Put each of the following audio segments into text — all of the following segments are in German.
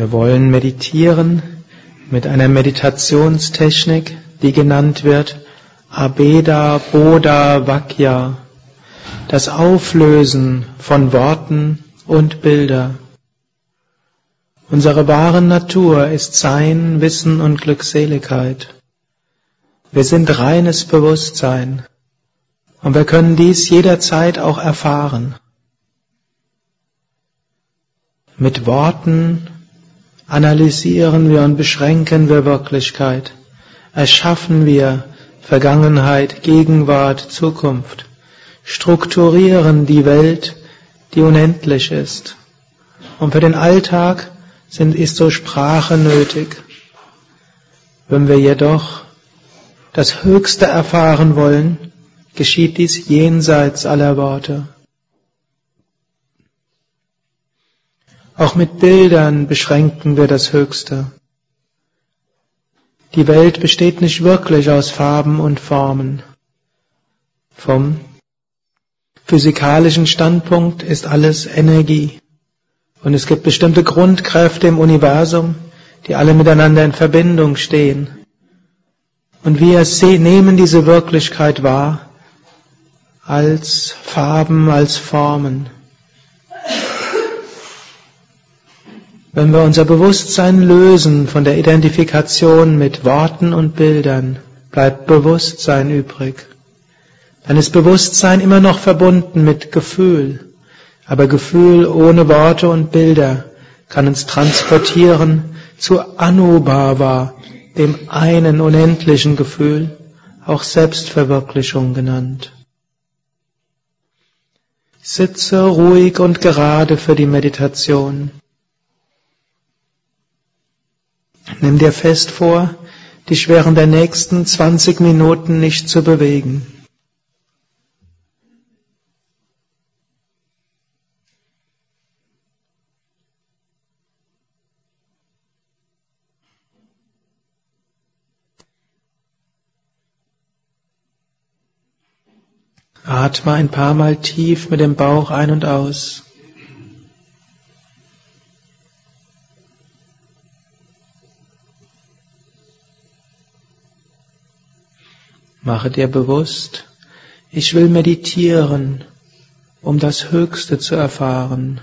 Wir wollen meditieren mit einer Meditationstechnik, die genannt wird Abeda Bodha Vakya, das Auflösen von Worten und Bilder. Unsere wahre Natur ist Sein, Wissen und Glückseligkeit. Wir sind reines Bewusstsein und wir können dies jederzeit auch erfahren. Mit Worten analysieren wir und beschränken wir Wirklichkeit, erschaffen wir Vergangenheit, Gegenwart, Zukunft, strukturieren die Welt, die unendlich ist. Und für den Alltag sind, ist so Sprache nötig. Wenn wir jedoch das Höchste erfahren wollen, geschieht dies jenseits aller Worte. Auch mit Bildern beschränken wir das Höchste. Die Welt besteht nicht wirklich aus Farben und Formen. Vom physikalischen Standpunkt ist alles Energie. Und es gibt bestimmte Grundkräfte im Universum, die alle miteinander in Verbindung stehen. Und wir nehmen diese Wirklichkeit wahr als Farben, als Formen. Wenn wir unser Bewusstsein lösen von der Identifikation mit Worten und Bildern, bleibt Bewusstsein übrig. Dann ist Bewusstsein immer noch verbunden mit Gefühl. Aber Gefühl ohne Worte und Bilder kann uns transportieren zu Anubhava, dem einen unendlichen Gefühl, auch Selbstverwirklichung genannt. Sitze ruhig und gerade für die Meditation. Nimm dir fest vor, dich während der nächsten 20 Minuten nicht zu bewegen. Atme ein paar Mal tief mit dem Bauch ein und aus. Mache dir bewusst, ich will meditieren, um das Höchste zu erfahren.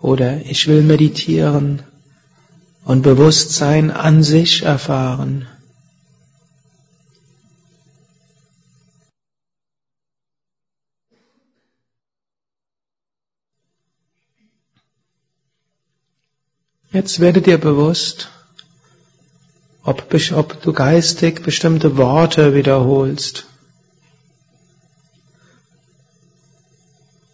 Oder ich will meditieren und Bewusstsein an sich erfahren. Jetzt werde dir bewusst, ob, ob du geistig bestimmte Worte wiederholst.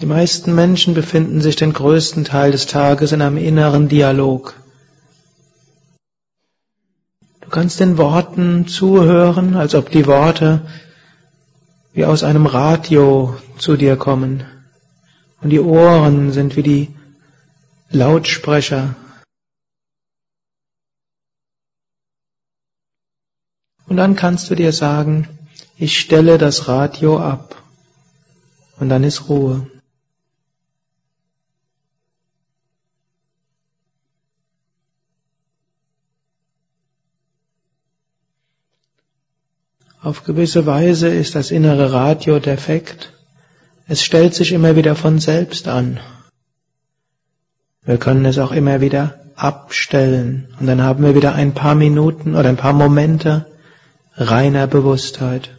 Die meisten Menschen befinden sich den größten Teil des Tages in einem inneren Dialog. Du kannst den Worten zuhören, als ob die Worte wie aus einem Radio zu dir kommen. Und die Ohren sind wie die Lautsprecher Und dann kannst du dir sagen, ich stelle das Radio ab. Und dann ist Ruhe. Auf gewisse Weise ist das innere Radio defekt. Es stellt sich immer wieder von selbst an. Wir können es auch immer wieder abstellen und dann haben wir wieder ein paar Minuten oder ein paar Momente reiner Bewusstheit.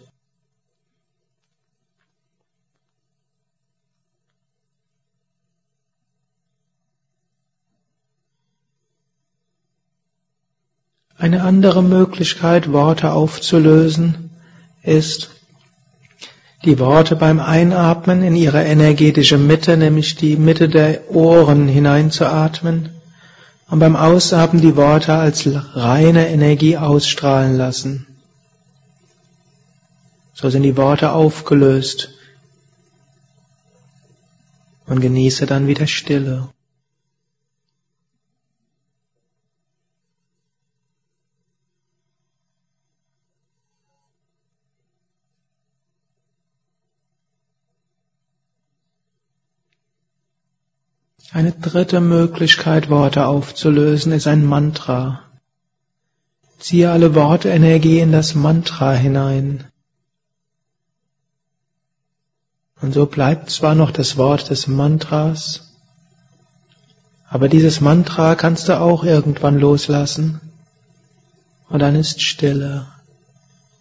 Eine andere Möglichkeit, Worte aufzulösen, ist, die Worte beim Einatmen in ihre energetische Mitte, nämlich die Mitte der Ohren hineinzuatmen und beim Ausatmen die Worte als reine Energie ausstrahlen lassen. So sind die Worte aufgelöst. Und genieße dann wieder Stille. Eine dritte Möglichkeit, Worte aufzulösen, ist ein Mantra. Ziehe alle Wortenergie in das Mantra hinein. Und so bleibt zwar noch das Wort des Mantras, aber dieses Mantra kannst du auch irgendwann loslassen. Und dann ist Stille,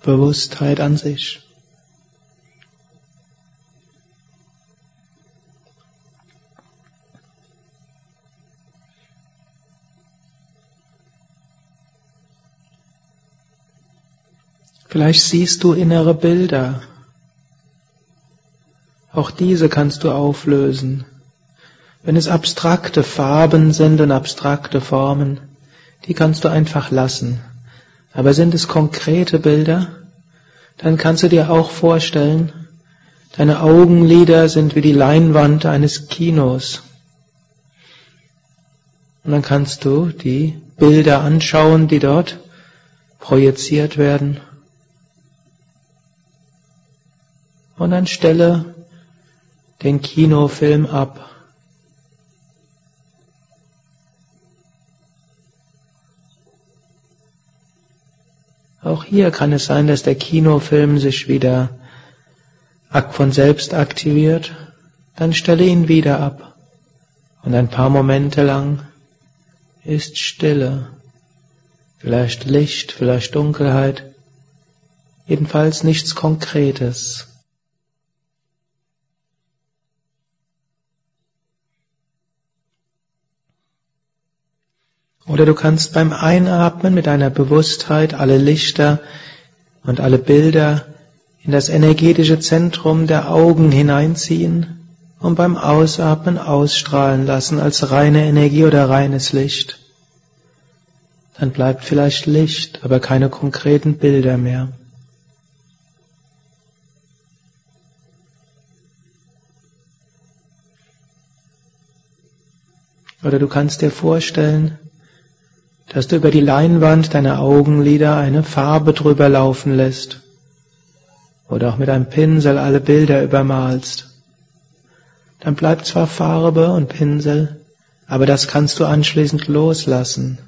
Bewusstheit an sich. Vielleicht siehst du innere Bilder. Auch diese kannst du auflösen. Wenn es abstrakte Farben sind und abstrakte Formen, die kannst du einfach lassen. Aber sind es konkrete Bilder, dann kannst du dir auch vorstellen, deine Augenlider sind wie die Leinwand eines Kinos. Und dann kannst du die Bilder anschauen, die dort projiziert werden. Und dann stelle den Kinofilm ab. Auch hier kann es sein, dass der Kinofilm sich wieder von selbst aktiviert. Dann stelle ihn wieder ab. Und ein paar Momente lang ist Stille. Vielleicht Licht, vielleicht Dunkelheit. Jedenfalls nichts Konkretes. Oder du kannst beim Einatmen mit deiner Bewusstheit alle Lichter und alle Bilder in das energetische Zentrum der Augen hineinziehen und beim Ausatmen ausstrahlen lassen als reine Energie oder reines Licht. Dann bleibt vielleicht Licht, aber keine konkreten Bilder mehr. Oder du kannst dir vorstellen, dass du über die Leinwand deiner Augenlider eine Farbe drüber laufen lässt oder auch mit einem Pinsel alle Bilder übermalst. Dann bleibt zwar Farbe und Pinsel, aber das kannst du anschließend loslassen.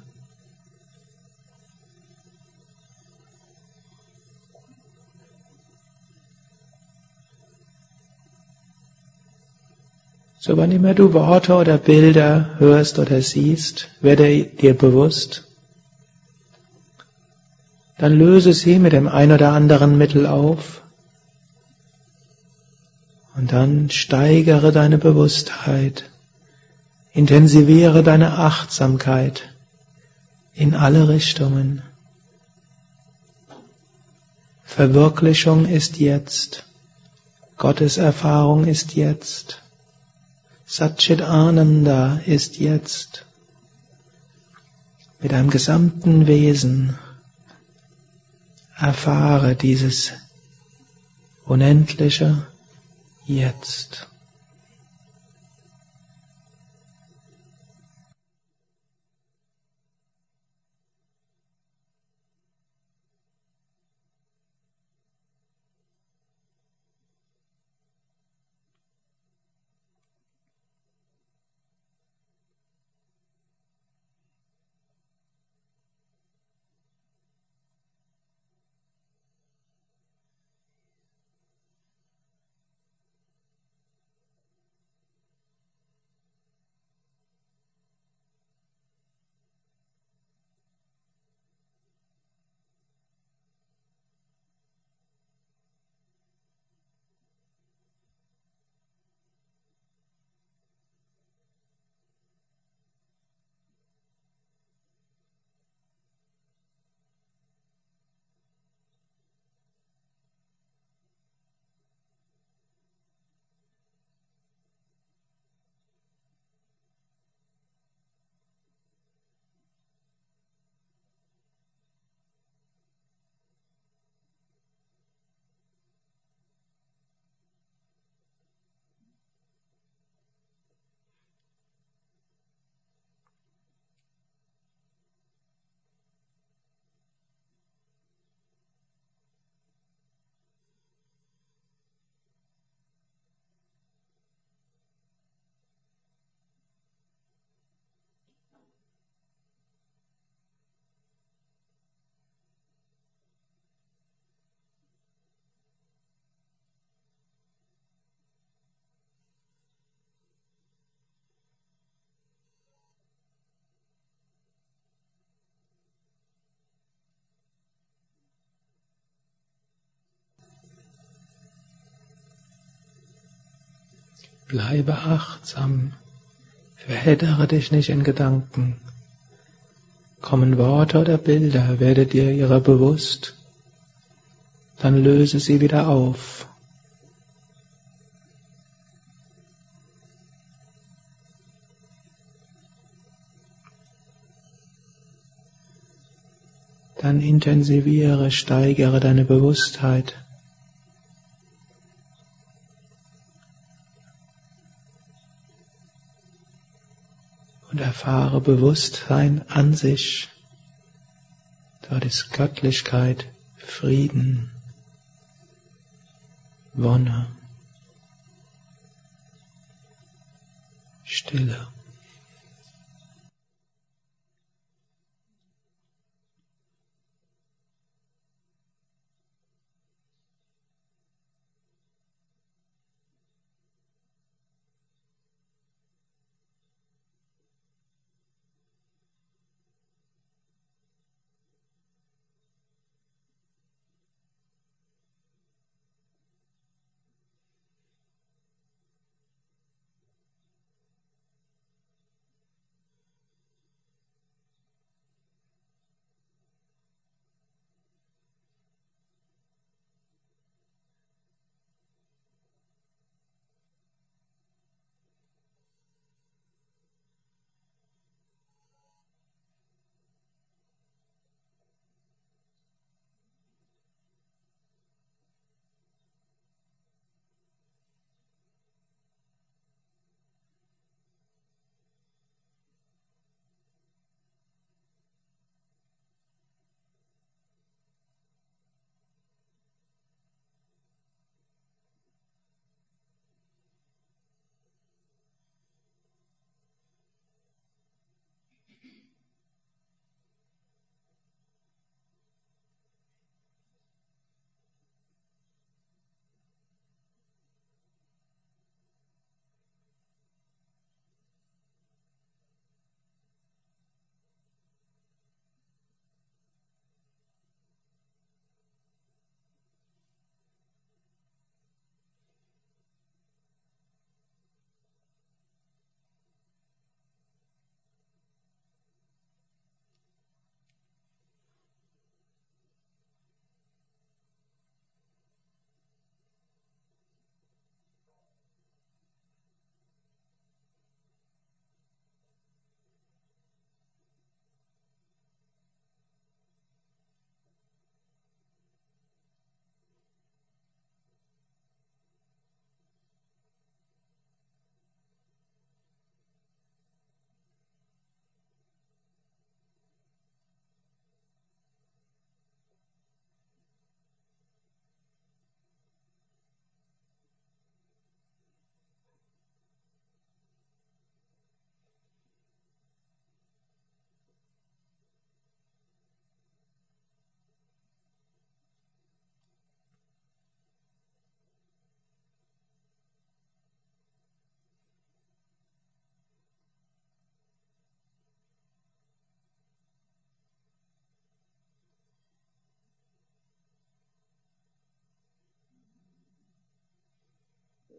So wann immer du Worte oder Bilder hörst oder siehst, werde dir bewusst, dann löse sie mit dem ein oder anderen Mittel auf und dann steigere deine Bewusstheit, intensiviere deine Achtsamkeit in alle Richtungen. Verwirklichung ist jetzt. Gottes Erfahrung ist jetzt. Satchit Ananda ist jetzt mit deinem gesamten Wesen. Erfahre dieses unendliche Jetzt. Bleibe achtsam. Verheddere dich nicht in Gedanken. Kommen Worte oder Bilder, werde dir ihrer bewusst, dann löse sie wieder auf. Dann intensiviere, steigere deine Bewusstheit. Erfahre Bewusstsein an sich. Dort ist Göttlichkeit, Frieden, Wonne, Stille.